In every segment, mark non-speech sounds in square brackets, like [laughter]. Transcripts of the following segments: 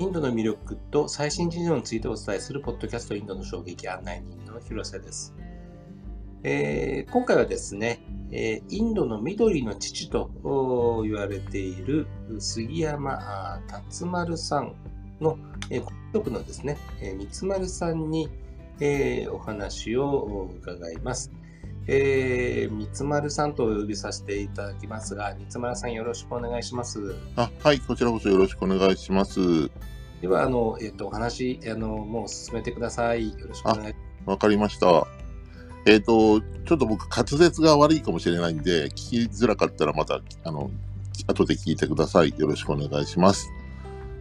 インドの魅力と最新事情についてお伝えするポッドキャストインドの衝撃案内人の広瀬です。えー、今回はですね、えー、インドの緑の父と言われている杉山達丸さんの、えー、局のですね、えー、三丸さんに、えー、お話を伺います。えー、三丸さんとお呼びさせていただきますが、三丸さんよろしくお願いします。あ、はい、こちらこそよろしくお願いします。では、あの、えっ、ー、と、お話、あの、もう進めてください。よろしくお願いします。わかりました。えっ、ー、と、ちょっと僕、滑舌が悪いかもしれないんで、聞きづらかったらまた、あの、後で聞いてください。よろしくお願いします。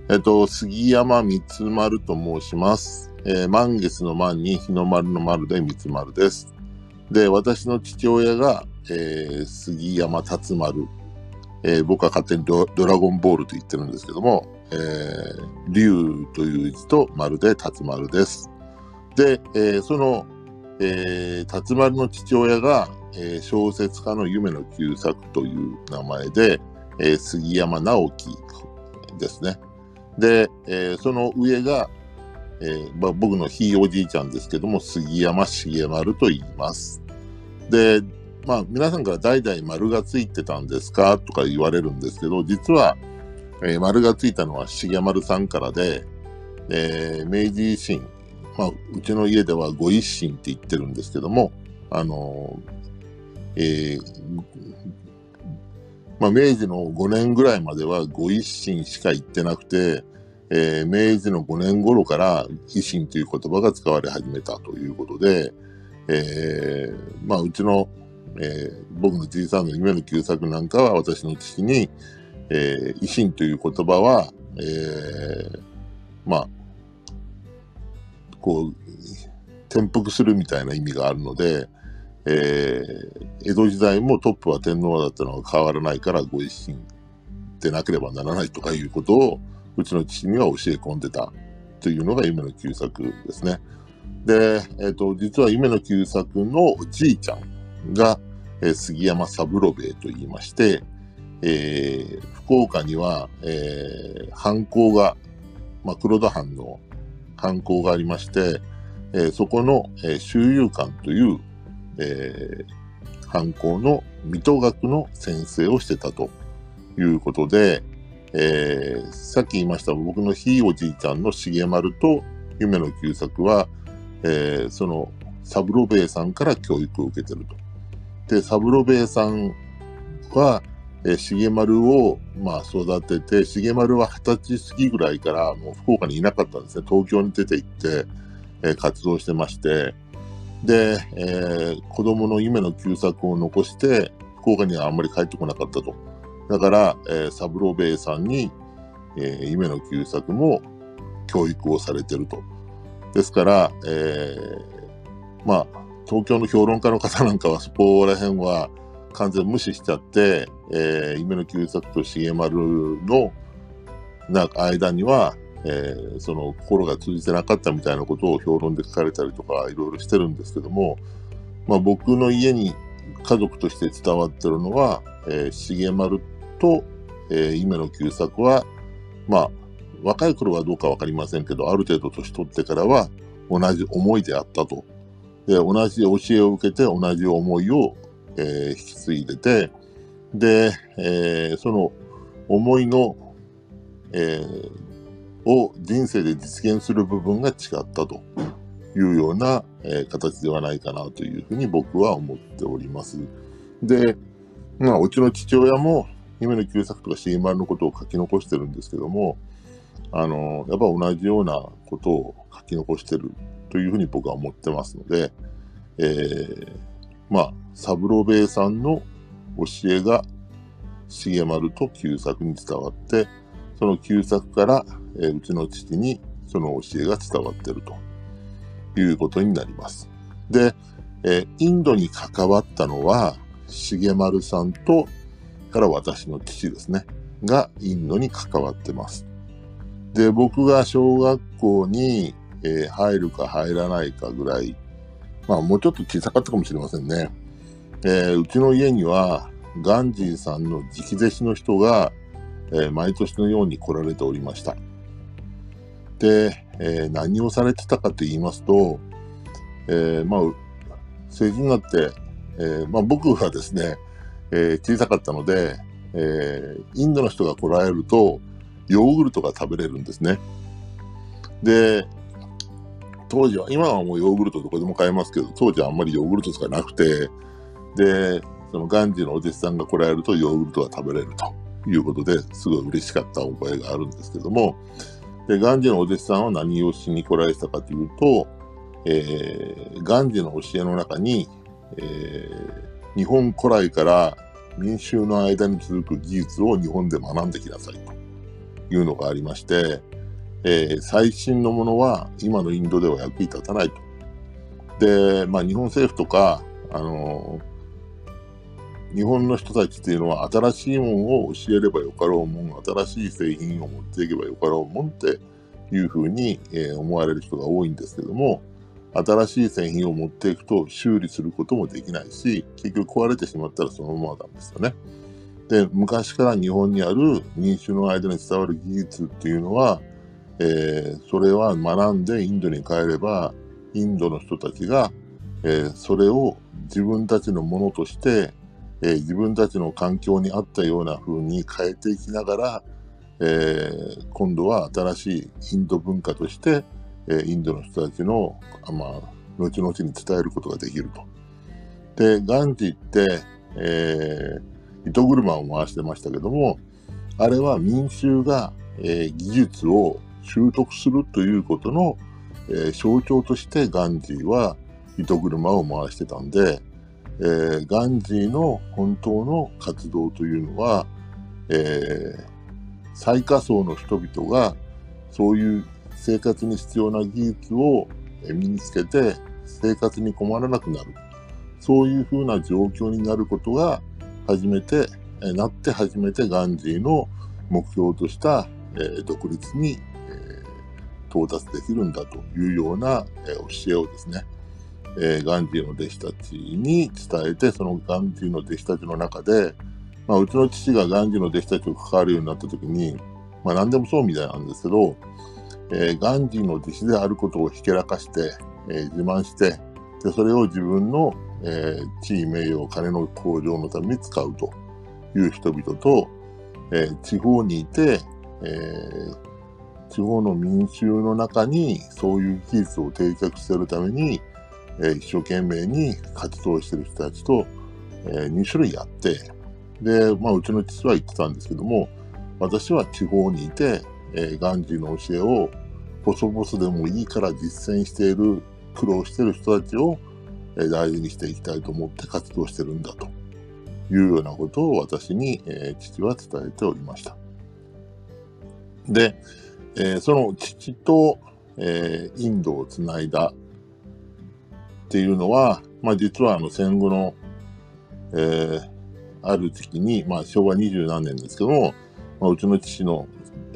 えっ、ー、と、杉山三丸と申します。えー、満月の満に日の丸の丸で三丸です。で、私の父親が、えー、杉山達丸。えー、僕は勝手にドラゴンボールと言ってるんですけども、えー、竜という字と丸で達丸です。で、えー、そのえー、辰丸の父親が、えー、小説家の夢の旧作という名前で、えー、杉山直樹ですね。で、えー、その上が、えーまあ、僕のひいおじいちゃんですけども、杉山重丸と言います。で、まあ、皆さんから代々丸がついてたんですか？とか言われるんですけど、実は、えー、丸がついたのは重丸さんからで、えー、明治維新まあ、うちの家ではご一心って言ってるんですけども、あの、えー、まあ、明治の5年ぐらいまではご一心しか言ってなくて、えー、明治の5年頃から維新という言葉が使われ始めたということで、えー、まあ、うちの、えー、僕のじいさんの夢の旧作なんかは私の父に、えー、維新という言葉は、えー、まあ、こう、転覆するみたいな意味があるので、えー、江戸時代もトップは天皇だったのが変わらないからご一心でなければならないとかいうことをうちの父には教え込んでたというのが夢の旧作ですね。で、えっ、ー、と、実は夢の旧作のおじいちゃんが、えー、杉山三郎兵衛と言いまして、えー、福岡には、えー、藩校が、まあ、黒田藩の観光がありまして、えー、そこの、えー、周遊館という、えー、観光の水戸学の先生をしてたということで、えー、さっき言いました僕のひいおじいちゃんの重丸と夢の旧作は、えー、そのサブロベイさんから教育を受けてると。で、サブロベイさんは、えー、重丸を、まあ、育てて、重丸は二十歳過ぎぐらいからもう福岡にいなかったんですね。東京に出て行って、えー、活動してまして、で、えー、子供の夢の旧作を残して、福岡にはあんまり帰ってこなかったと。だから、えー、サブロベイさんに、えー、夢の旧作も教育をされてると。ですから、えー、まあ、東京の評論家の方なんかはそこら辺は、完全無視しちゃって、えー、夢の旧作と重丸のな間には、えー、その心が通じてなかったみたいなことを評論で書かれたりとかいろいろしてるんですけども、まあ、僕の家に家族として伝わってるのは、えー、重丸と、えー、夢の旧作は、まあ、若い頃はどうかわかりませんけど、ある程度年取ってからは同じ思いであったと。で、同じ教えを受けて同じ思いをえー、引き継いでて、で、えー、その思いの、えー、を人生で実現する部分が違ったというような、え、形ではないかなというふうに僕は思っております。で、まあ、うちの父親も夢の旧作とか CM のことを書き残してるんですけども、あの、やっぱ同じようなことを書き残してるというふうに僕は思ってますので、えー、まあ、三郎兵衛さんの教えが重丸と旧作に伝わって、その旧作から、えー、うちの父にその教えが伝わっているということになります。で、えー、インドに関わったのは、重丸さんと、から私の父ですね、がインドに関わってます。で、僕が小学校に、えー、入るか入らないかぐらいまあ、もうちょっと小さかったかもしれませんね。えー、うちの家には、ガンジーさんの直弟子の人が、えー、毎年のように来られておりました。で、えー、何をされてたかと言いますと、えー、まあ、成人になって、えー、まあ、僕はですね、え小さかったので、えインドの人が来られると、ヨーグルトが食べれるんですね。で、当時は、今はもうヨーグルトどこでも買えますけど、当時はあんまりヨーグルトしかなくて、で、そのガンジーのお弟子さんが来られるとヨーグルトが食べれるということですごい嬉しかった覚えがあるんですけども、で、ガンジーのお弟子さんは何をしに来られたかというと、えー、ガンジーの教えの中に、えー、日本古来から民衆の間に続く技術を日本で学んできなさいというのがありまして、えー、最新のものは今のインドでは役に立たないと。で、まあ日本政府とか、あのー、日本の人たちっていうのは新しいものを教えればよかろうもん、新しい製品を持っていけばよかろうもんっていうふうに、えー、思われる人が多いんですけども、新しい製品を持っていくと修理することもできないし、結局壊れてしまったらそのままなんですよね。で、昔から日本にある民衆の間に伝わる技術っていうのは、えー、それは学んでインドに帰れば、インドの人たちが、えー、それを自分たちのものとして、えー、自分たちの環境に合ったような風に変えていきながら、え今度は新しいインド文化として、インドの人たちの、まあ、後々に伝えることができると。で、ガンジーって、えー、糸車を回してましたけども、あれは民衆が、えー、技術を習得するということの、えー、象徴としてガンジーは糸車を回してたんで、えー、ガンジーの本当の活動というのは、え、最下層の人々がそういう生活に必要な技術を身につけて生活に困らなくなる。そういうふうな状況になることが初めて、なって初めてガンジーの目標とした、独立に、到達できるんだというような、教えをですね、ガンジーの弟子たちに伝えて、そのガンジーの弟子たちの中で、まあ、うちの父がガンジーの弟子たちと関わるようになった時に、まあ何でもそうみたいなんですけど、えー、ガンジーの弟子であることをひけらかして、えー、自慢して、でそれを自分の、えー、地位名誉、金の向上のために使うという人々と、えー、地方にいて、えー、地方の民衆の中にそういう技術を定着しているために、えー、一生懸命に活動している人たちと、えー、2種類あって、で、まあ、うちの父は言ってたんですけども、私は地方にいて、えー、ガンジーの教えを細々でもいいから実践している、苦労している人たちを、大事にしていきたいと思って活動してるんだというようなことを私に、え、父は伝えておりました。で、え、その父と、え、インドをつないだっていうのは、まあ実はあの戦後の、えー、ある時期に、まあ昭和二十何年ですけども、まあ、うちの父の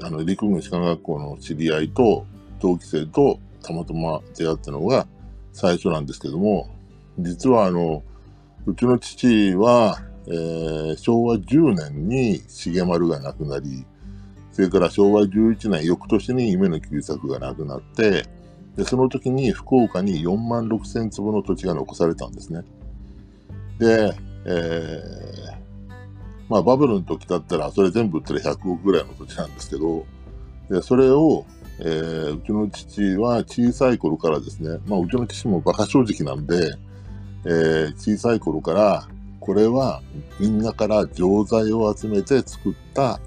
あの陸軍士官学校の知り合いと同期生とたまたま出会ったのが最初なんですけども、実はあの、うちの父は、えー、昭和10年に重丸が亡くなり、それから昭和11年、翌年に夢の旧作がなくなって、で、その時に福岡に4万6千坪の土地が残されたんですね。で、えー、まあバブルの時だったら、それ全部売ったら100億ぐらいの土地なんですけど、でそれを、えー、うちの父は小さい頃からですね、まあうちの父も馬鹿正直なんで、えー、小さい頃から、これはみんなから錠剤を集めて作った、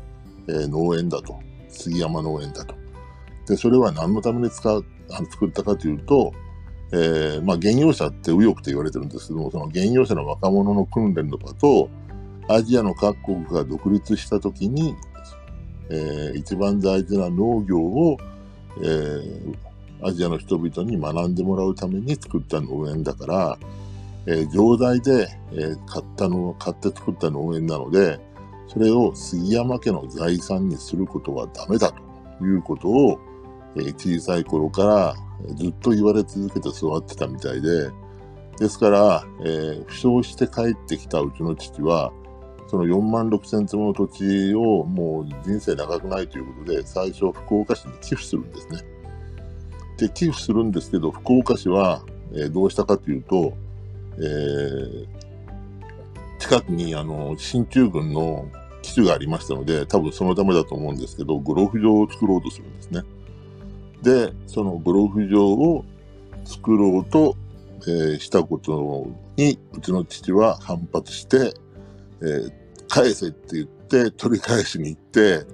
えー、農園だと。杉山農園だと。で、それは何のために使う、あの作ったかというと、えー、まあ、原業者って右翼って言われてるんですけども、その原業者の若者の訓練の場と、アジアの各国が独立したときに、えー、一番大事な農業を、えー、アジアの人々に学んでもらうために作った農園だから、えー、錠剤で、えー、買ったの、買って作った農園なので、それを杉山家の財産にすることはダメだということを、えー、小さい頃からずっと言われ続けて育ってたみたいで、ですから、えー、負傷して帰ってきたうちの父は、その4万6千坪の土地をもう人生長くないということで、最初福岡市に寄付するんですね。で、寄付するんですけど、福岡市は、えー、どうしたかというと、えー、近くにあの、進駐軍の基地がありましたので、多分そのためだと思うんですけど、ゴルフ場を作ろうとするんですね。で、そのゴルフ場を作ろうと、えー、したことに、うちの父は反発して、えー、返せって言って取り返しに行って、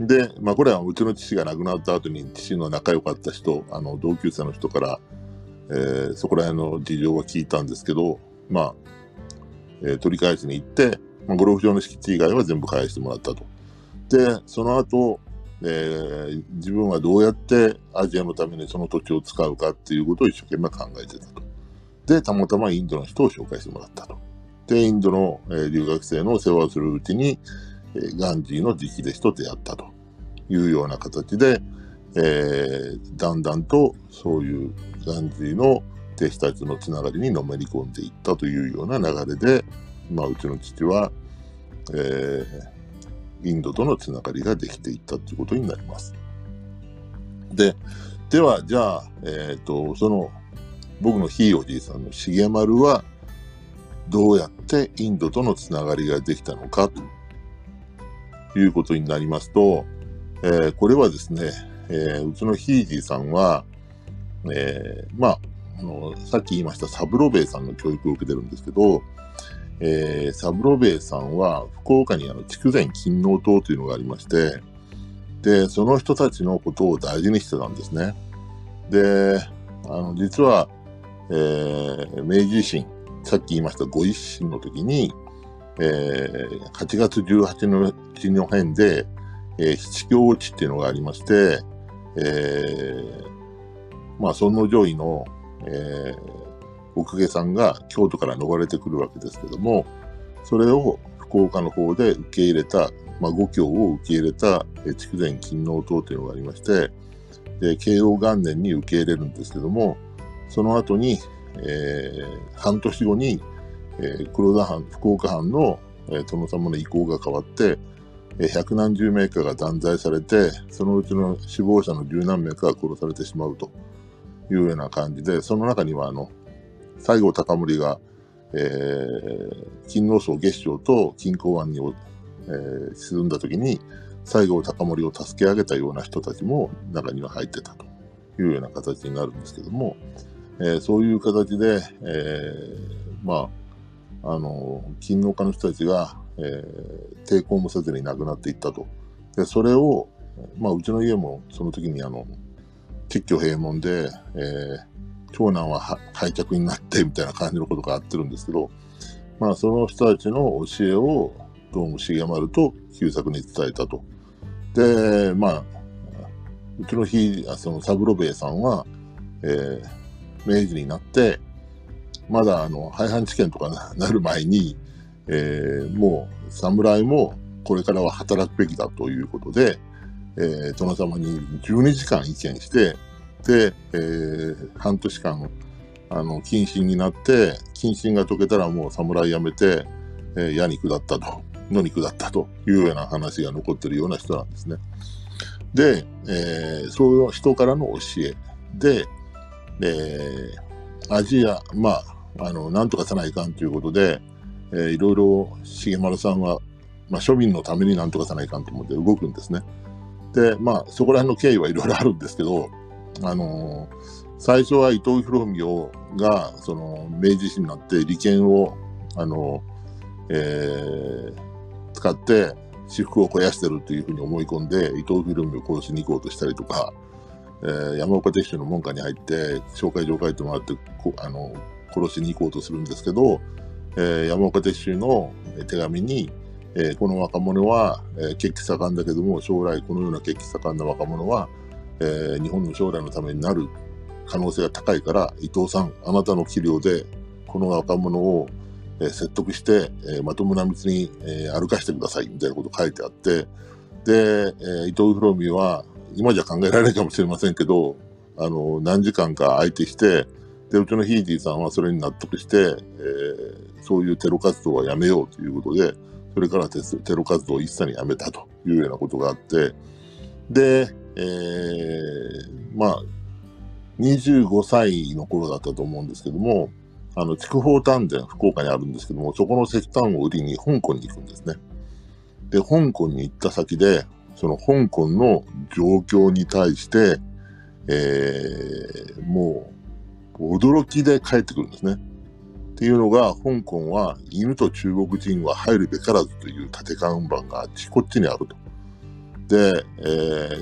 で、まあこれはうちの父が亡くなった後に父の仲良かった人、あの同級生の人から、えー、そこら辺の事情は聞いたんですけど、まあ、えー、取り返しに行って、まあ、ゴルフ場の敷地以外は全部返してもらったと。で、その後、えー、自分はどうやってアジアのためにその土地を使うかっていうことを一生懸命考えてたと。で、たまたまインドの人を紹介してもらったと。で、インドの、え、留学生の世話をするうちに、えー、ガンジーの直弟子と出会ったというような形で、えー、だんだんとそういうガンジーの弟子たちのつながりにのめり込んでいったというような流れで、まあ、うちの父は、えー、インドとのつながりができていったということになります。で、では、じゃあ、えっ、ー、と、その、僕のひいおじいさんの重丸は、どうやってインドとのつながりができたのかということになりますと、えー、これはですね、えー、うちのひいじいさんは、えー、まあ、あの、さっき言いましたサブロベイさんの教育を受けてるんですけど、えー、サブロベイさんは福岡にあの筑前勤王党というのがありまして、で、その人たちのことを大事にしてたんですね。で、あの、実は、えー、明治維新、さっき言いましたご一新の時に、えー、8月18日の辺で、えー、七教落ちっていうのがありまして、えー、まあ、尊皇攘夷の、えー、おかげさんが京都から逃れてくるわけですけども、それを福岡の方で受け入れた、まあ、五教を受け入れた、え筑前勤王党というのがありまして、で、慶応元年に受け入れるんですけども、その後に、えー、半年後に、えー、黒田藩、福岡藩の、えー、殿様の意向が変わって、えー、百何十名かが断罪されて、そのうちの死亡者の十何名かが殺されてしまうというような感じで、その中には、あの、西郷隆盛が、えー、金王荘月賞と金港湾に、えー、沈んだ時に、西郷隆盛を助け上げたような人たちも中には入ってたというような形になるんですけども、えー、そういう形で、えー、まあ、あの、金農家の人たちが、えー、抵抗もせずに亡くなっていったと。で、それを、まあ、うちの家もその時にあの、結局閉門で、えー、長男は廃着になってみたいな感じのことがあってるんですけど、まあ、その人たちの教えを、どうも重丸と旧作に伝えたと。で、まあ、うちの日、そのサブロベイさんは、えー、明治になって、まだあの、廃藩置県とかな [laughs] る前に、えー、もう侍もこれからは働くべきだということで、えー、殿様に12時間意見して、で、えー、半年間、あの、謹慎になって、謹慎が解けたらもう侍辞めて、えー、矢に下ったと、野に下ったというような話が残ってるような人なんですね。で、えー、そういう人からの教えで、えー、アジア、まあ、あの、なんとかさないかんということで、えー、いろいろ重丸さんは、まあ、庶民のためになんとかさないかんと思って動くんですね。で、まあ、そこら辺の経緯はいろいろあるんですけど、あのー、最初は伊藤博文が、その、明治維新になって利権を、あのー、えー、使って私服を肥やしてるというふうに思い込んで、伊藤博文を殺しに行こうとしたりとか、えー、山岡鉄舟の門下に入って、紹介状書いてもらって、あの、殺しに行こうとするんですけど、えー、山岡鉄舟の手紙に、えー、この若者は、えー、血気盛んだけども、将来このような血気盛んな若者は、えー、日本の将来のためになる可能性が高いから、伊藤さん、あなたの器量で、この若者を、え、説得して、えー、まともな道に、えー、歩かしてください、みたいなこと書いてあって、で、えー、伊藤博美は、今じゃ考えられないかもしれませんけど、あの、何時間か相手して、で、うちのヒーディーさんはそれに納得して、えー、そういうテロ活動はやめようということで、それからテロ活動を一切にやめたというようなことがあって、で、えー、まあ、25歳の頃だったと思うんですけども、あの、筑豊丹田、福岡にあるんですけども、そこの石炭を売りに香港に行くんですね。で、香港に行った先で、その香港の状況に対して、えー、もう、驚きで帰ってくるんですね。っていうのが、香港は犬と中国人は入るべからずという縦看板があっちこっちにあると。で、え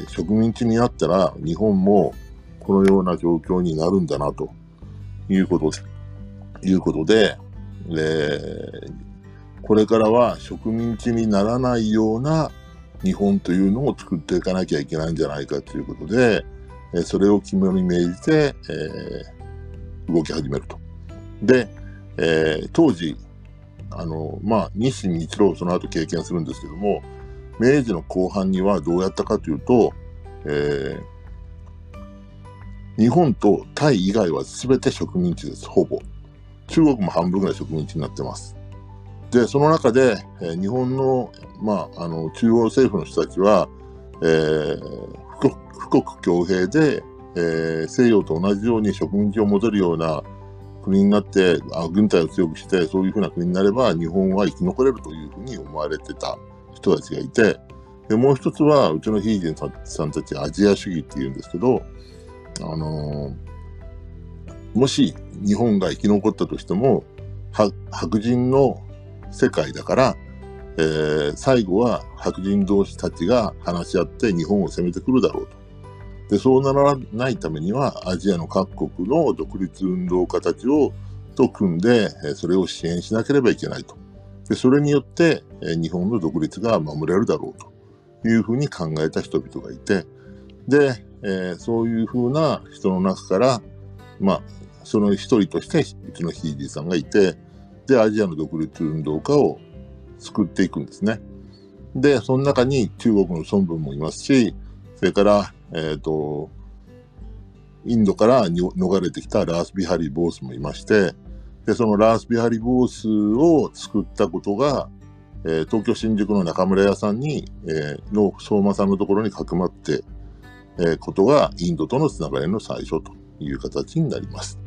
ー、植民地になったら日本もこのような状況になるんだなということで、いうことで、えー、これからは植民地にならないような日本というのを作っていかなきゃいけないんじゃないかということで、えそれを肝に銘じて、えー、動き始めると。で、えー、当時、あの、まあ、日清日露その後経験するんですけども、明治の後半にはどうやったかというと、えー、日本とタイ以外は全て植民地です、ほぼ。中国も半分ぐらい植民地になってます。で、その中で、え、日本の、まあ、あの、中央政府の人たちは、えー、富国強兵で、えー、西洋と同じように植民地を戻るような国になってあ、軍隊を強くして、そういうふうな国になれば、日本は生き残れるというふうに思われてた人たちがいて、でもう一つは、うちのヒージンさんたちアジア主義っていうんですけど、あのー、もし日本が生き残ったとしても、白人の世界だから、えー、最後は白人同士たちが話し合って日本を攻めてくるだろうと。で、そうならないためには、アジアの各国の独立運動家たちをと組んで、それを支援しなければいけないと。で、それによって、日本の独立が守れるだろうというふうに考えた人々がいて、で、えー、そういうふうな人の中から、まあ、その一人として、うちのヒージーさんがいて、で、アジアの独立運動家を作っていくんですね。で、その中に中国の孫文もいますし、それから、えっ、ー、と、インドから逃れてきたラース・ビハリー・ボースもいまして、で、そのラース・ビハリー・ボースを作ったことが、えー、東京新宿の中村屋さんに、えー、の相馬さんのところにかくまって、えー、ことがインドとのつながりの最初という形になります。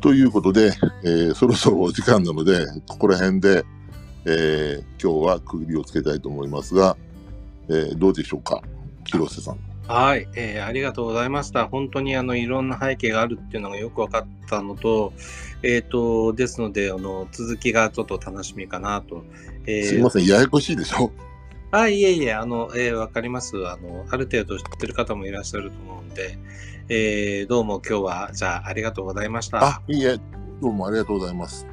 ということで、えー、そろそろお時間なので、ここら辺で、えー、今日は区切りをつけたいと思いますが、えー、どうでしょうか広瀬さん。はい、えー、ありがとうございました。本当にあのいろんな背景があるっていうのがよく分かったのと、えっ、ー、と、ですので、あの、続きがちょっと楽しみかなと。えー、すみません、ややこしいでしょ？あ、いえいえ、あの、えー、わかります。あの、ある程度知ってる方もいらっしゃると思うんで、えー、どうも今日は、じゃあ、ありがとうございました。あ、いいえ、どうもありがとうございます。